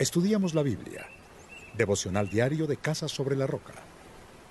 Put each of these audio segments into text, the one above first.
Estudiamos la Biblia. Devocional diario de Casa sobre la Roca.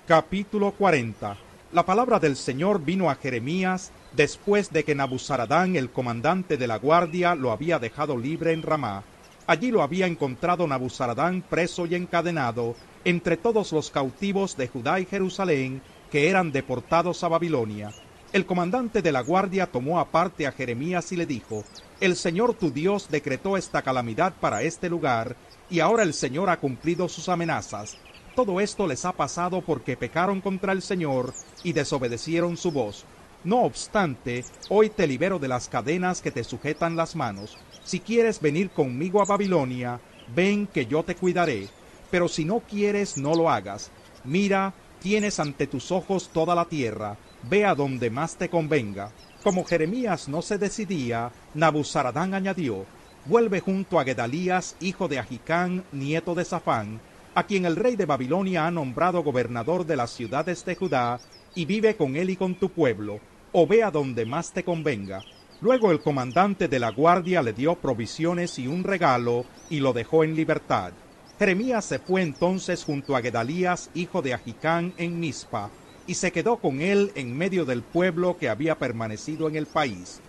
Capítulo 40. La palabra del Señor vino a Jeremías después de que Nabuzaradán, el comandante de la guardia, lo había dejado libre en Ramá. Allí lo había encontrado Nabuzaradán preso y encadenado entre todos los cautivos de Judá y Jerusalén que eran deportados a Babilonia. El comandante de la guardia tomó aparte a Jeremías y le dijo, El Señor tu Dios decretó esta calamidad para este lugar, y ahora el Señor ha cumplido sus amenazas. Todo esto les ha pasado porque pecaron contra el Señor y desobedecieron su voz. No obstante, hoy te libero de las cadenas que te sujetan las manos. Si quieres venir conmigo a Babilonia, ven que yo te cuidaré. Pero si no quieres, no lo hagas. Mira, tienes ante tus ojos toda la tierra ve a donde más te convenga. Como Jeremías no se decidía, Nabuzaradán añadió, vuelve junto a Gedalías, hijo de Agicán, nieto de Safán, a quien el rey de Babilonia ha nombrado gobernador de las ciudades de Judá, y vive con él y con tu pueblo, o ve a donde más te convenga. Luego el comandante de la guardia le dio provisiones y un regalo, y lo dejó en libertad. Jeremías se fue entonces junto a Gedalías, hijo de Agicán, en Mizpa, y se quedó con él en medio del pueblo que había permanecido en el país.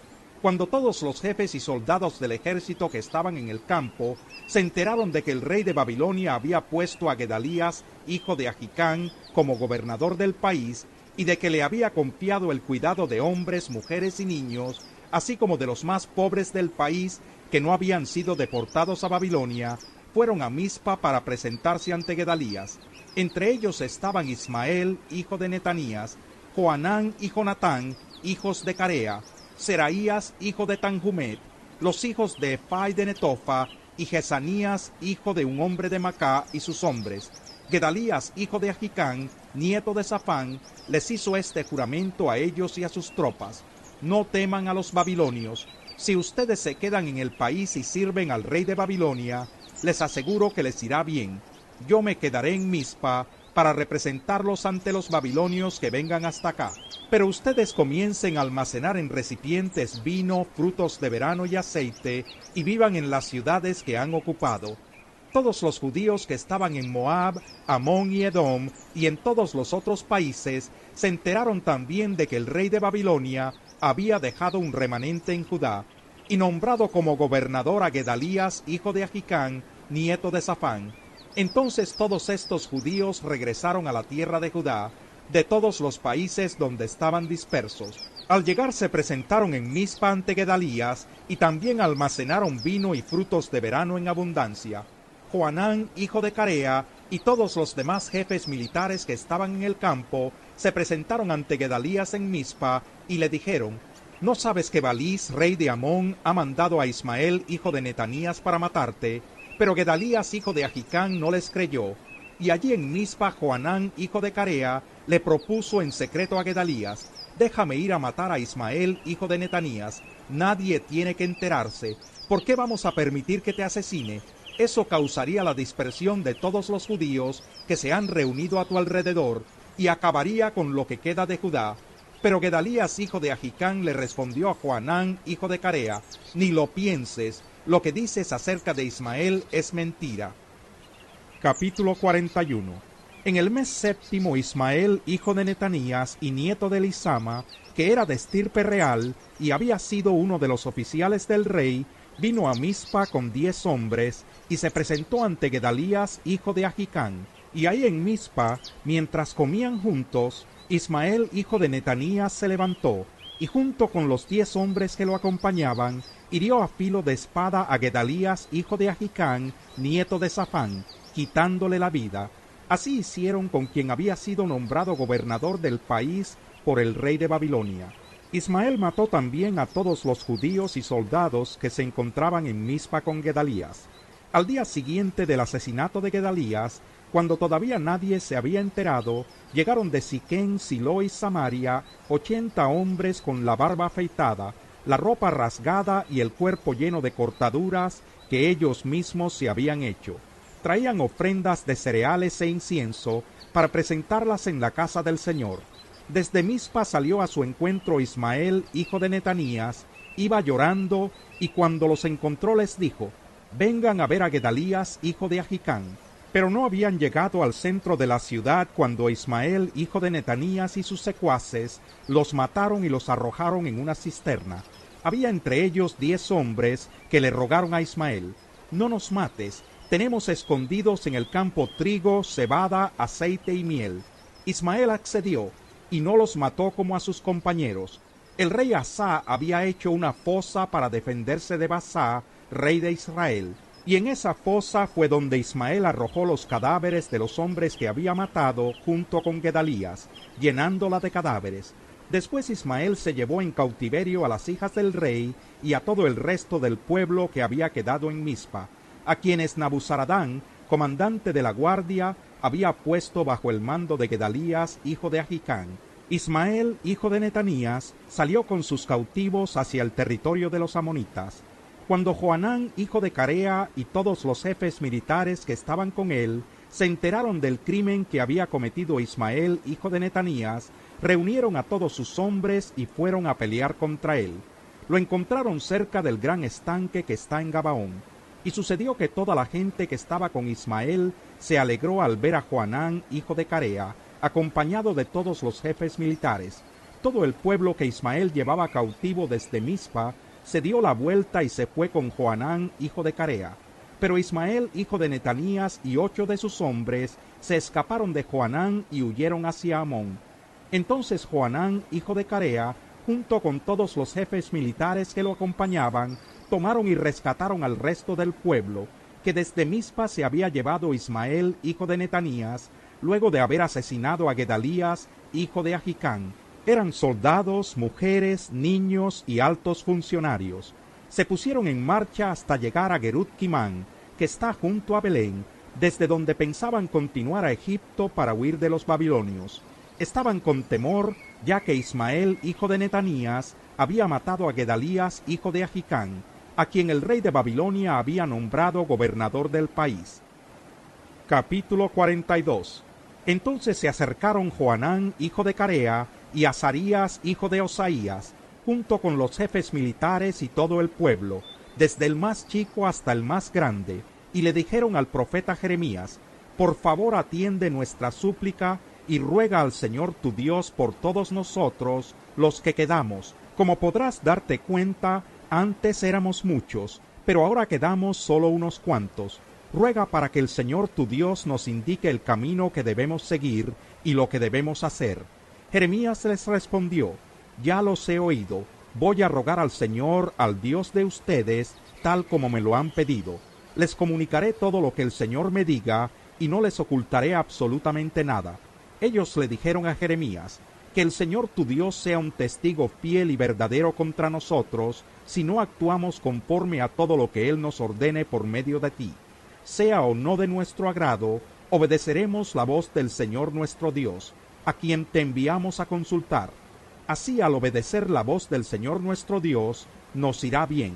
Cuando todos los jefes y soldados del ejército que estaban en el campo se enteraron de que el rey de Babilonia había puesto a Gedalías, hijo de Agicán, como gobernador del país, y de que le había confiado el cuidado de hombres, mujeres y niños, así como de los más pobres del país que no habían sido deportados a Babilonia, fueron a Mizpa para presentarse ante Gedalías. Entre ellos estaban Ismael, hijo de Netanías, Joanán y Jonatán, hijos de Carea, Seraías, hijo de Tanjumet, los hijos de Efai de Netofa, y Jesanías, hijo de un hombre de Macá, y sus hombres. Gedalías, hijo de Agicán, nieto de Safán, les hizo este juramento a ellos y a sus tropas. No teman a los babilonios. Si ustedes se quedan en el país y sirven al rey de Babilonia, les aseguro que les irá bien yo me quedaré en Mizpa para representarlos ante los babilonios que vengan hasta acá. Pero ustedes comiencen a almacenar en recipientes vino, frutos de verano y aceite, y vivan en las ciudades que han ocupado. Todos los judíos que estaban en Moab, Amón y Edom, y en todos los otros países, se enteraron también de que el rey de Babilonia había dejado un remanente en Judá, y nombrado como gobernador a Gedalías, hijo de Agicán, nieto de Safán, entonces todos estos judíos regresaron a la tierra de Judá, de todos los países donde estaban dispersos. Al llegar se presentaron en Mizpa ante Gedalías, y también almacenaron vino y frutos de verano en abundancia. Juanán, hijo de Carea, y todos los demás jefes militares que estaban en el campo, se presentaron ante Gedalías en Mizpa, y le dijeron, ¿No sabes que Balís, rey de Amón, ha mandado a Ismael, hijo de Netanías, para matarte? Pero Gedalías, hijo de Agicán, no les creyó, y allí en Mispa Joanán, hijo de Carea, le propuso en secreto a Gedalías, déjame ir a matar a Ismael, hijo de Netanías, nadie tiene que enterarse, ¿por qué vamos a permitir que te asesine? Eso causaría la dispersión de todos los judíos que se han reunido a tu alrededor, y acabaría con lo que queda de Judá. Pero Gedalías, hijo de Agicán, le respondió a Joanán, hijo de Carea, ni lo pienses, lo que dices acerca de Ismael es mentira. Capítulo 41 En el mes séptimo Ismael, hijo de Netanías y nieto de Lisama, que era de estirpe real y había sido uno de los oficiales del rey, vino a Mizpa con diez hombres y se presentó ante Gedalías, hijo de Agicán. Y ahí en Mizpa, mientras comían juntos, Ismael, hijo de Netanías, se levantó, y junto con los diez hombres que lo acompañaban, hirió a filo de espada a Gedalías, hijo de Agicán, nieto de Safán, quitándole la vida. Así hicieron con quien había sido nombrado gobernador del país por el rey de Babilonia. Ismael mató también a todos los judíos y soldados que se encontraban en Mizpa con Gedalías. Al día siguiente del asesinato de Gedalías, cuando todavía nadie se había enterado, llegaron de Siquén, Silo y Samaria ochenta hombres con la barba afeitada, la ropa rasgada y el cuerpo lleno de cortaduras que ellos mismos se habían hecho. Traían ofrendas de cereales e incienso para presentarlas en la casa del Señor. Desde Mizpa salió a su encuentro Ismael, hijo de Netanías, iba llorando, y cuando los encontró les dijo, vengan a ver a Gedalías, hijo de Ahicán. Pero no habían llegado al centro de la ciudad cuando Ismael, hijo de Netanías, y sus secuaces los mataron y los arrojaron en una cisterna. Había entre ellos diez hombres que le rogaron a Ismael, no nos mates, tenemos escondidos en el campo trigo, cebada, aceite y miel. Ismael accedió, y no los mató como a sus compañeros. El rey Asa había hecho una fosa para defenderse de Basá, rey de Israel, y en esa fosa fue donde Ismael arrojó los cadáveres de los hombres que había matado junto con Gedalías, llenándola de cadáveres. Después Ismael se llevó en cautiverio a las hijas del rey y a todo el resto del pueblo que había quedado en Mizpa, a quienes Nabuzaradán, comandante de la guardia, había puesto bajo el mando de Gedalías, hijo de Ahicán. Ismael, hijo de Netanías, salió con sus cautivos hacia el territorio de los amonitas. Cuando Joanán, hijo de Carea, y todos los jefes militares que estaban con él, se enteraron del crimen que había cometido Ismael, hijo de Netanías, reunieron a todos sus hombres y fueron a pelear contra él. Lo encontraron cerca del gran estanque que está en Gabaón. Y sucedió que toda la gente que estaba con Ismael se alegró al ver a Joanán, hijo de Carea, acompañado de todos los jefes militares. Todo el pueblo que Ismael llevaba cautivo desde Mizpa se dio la vuelta y se fue con Joanán, hijo de Carea. Pero Ismael, hijo de Netanías, y ocho de sus hombres se escaparon de Joanán y huyeron hacia Amón. Entonces Joanán, hijo de Carea, junto con todos los jefes militares que lo acompañaban, tomaron y rescataron al resto del pueblo, que desde Mizpa se había llevado Ismael, hijo de Netanías, luego de haber asesinado a Gedalías, hijo de Ahicán, eran soldados, mujeres, niños y altos funcionarios. Se pusieron en marcha hasta llegar a Gerut Kimán, que está junto a Belén, desde donde pensaban continuar a Egipto para huir de los babilonios. Estaban con temor, ya que Ismael, hijo de Netanías, había matado a Gedalías, hijo de Ahicán, a quien el rey de Babilonia había nombrado gobernador del país. Capítulo 42 Entonces se acercaron Joanán, hijo de Carea, y Azarías, hijo de Osaías, junto con los jefes militares y todo el pueblo, desde el más chico hasta el más grande, y le dijeron al profeta Jeremías, Por favor atiende nuestra súplica y ruega al Señor tu Dios por todos nosotros, los que quedamos. Como podrás darte cuenta, antes éramos muchos, pero ahora quedamos solo unos cuantos. Ruega para que el Señor tu Dios nos indique el camino que debemos seguir y lo que debemos hacer Jeremías les respondió, Ya los he oído, voy a rogar al Señor, al Dios de ustedes, tal como me lo han pedido. Les comunicaré todo lo que el Señor me diga, y no les ocultaré absolutamente nada. Ellos le dijeron a Jeremías, que el Señor tu Dios sea un testigo fiel y verdadero contra nosotros, si no actuamos conforme a todo lo que Él nos ordene por medio de ti. Sea o no de nuestro agrado, obedeceremos la voz del Señor nuestro Dios a quien te enviamos a consultar. Así al obedecer la voz del Señor nuestro Dios, nos irá bien.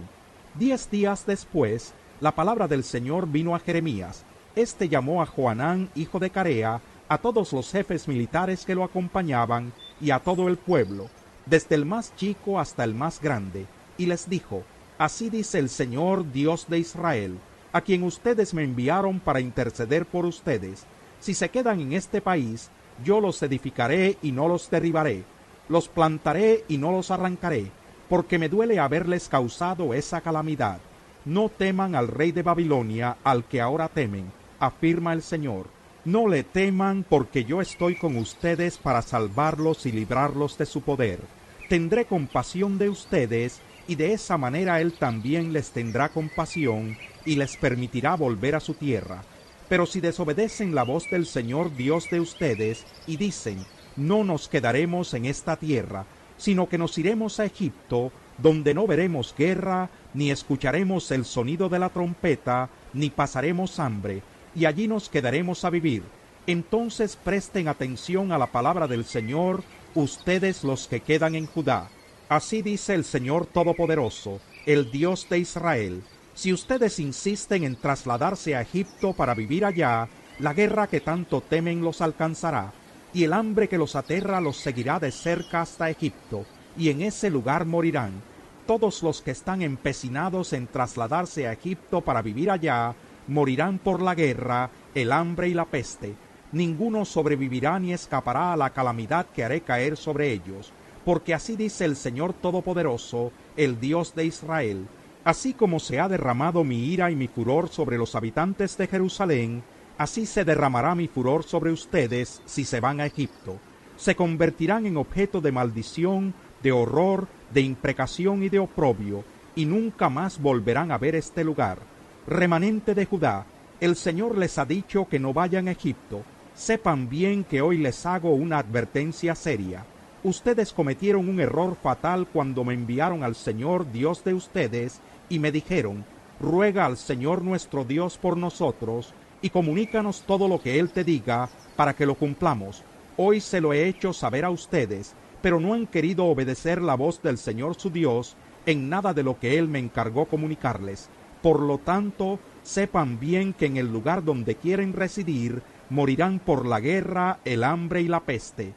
Diez días después, la palabra del Señor vino a Jeremías. Este llamó a Joanán, hijo de Carea, a todos los jefes militares que lo acompañaban y a todo el pueblo, desde el más chico hasta el más grande, y les dijo, Así dice el Señor Dios de Israel, a quien ustedes me enviaron para interceder por ustedes. Si se quedan en este país, yo los edificaré y no los derribaré, los plantaré y no los arrancaré, porque me duele haberles causado esa calamidad. No teman al rey de Babilonia, al que ahora temen, afirma el Señor. No le teman, porque yo estoy con ustedes para salvarlos y librarlos de su poder. Tendré compasión de ustedes, y de esa manera él también les tendrá compasión, y les permitirá volver a su tierra pero si desobedecen la voz del Señor Dios de ustedes y dicen, no nos quedaremos en esta tierra, sino que nos iremos a Egipto, donde no veremos guerra, ni escucharemos el sonido de la trompeta, ni pasaremos hambre, y allí nos quedaremos a vivir. Entonces presten atención a la palabra del Señor, ustedes los que quedan en Judá. Así dice el Señor Todopoderoso, el Dios de Israel, si ustedes insisten en trasladarse a Egipto para vivir allá, la guerra que tanto temen los alcanzará, y el hambre que los aterra los seguirá de cerca hasta Egipto, y en ese lugar morirán. todos los que están empecinados en trasladarse a Egipto para vivir allá, morirán por la guerra, el hambre y la peste. Ninguno sobrevivirá ni escapará a la calamidad que haré caer sobre ellos, porque así dice el Señor Todopoderoso, el Dios de Israel. Así como se ha derramado mi ira y mi furor sobre los habitantes de Jerusalén, así se derramará mi furor sobre ustedes si se van a Egipto. Se convertirán en objeto de maldición, de horror, de imprecación y de oprobio, y nunca más volverán a ver este lugar. Remanente de Judá, el Señor les ha dicho que no vayan a Egipto. Sepan bien que hoy les hago una advertencia seria. Ustedes cometieron un error fatal cuando me enviaron al Señor Dios de ustedes y me dijeron, ruega al Señor nuestro Dios por nosotros y comunícanos todo lo que Él te diga para que lo cumplamos. Hoy se lo he hecho saber a ustedes, pero no han querido obedecer la voz del Señor su Dios en nada de lo que Él me encargó comunicarles. Por lo tanto, sepan bien que en el lugar donde quieren residir, morirán por la guerra, el hambre y la peste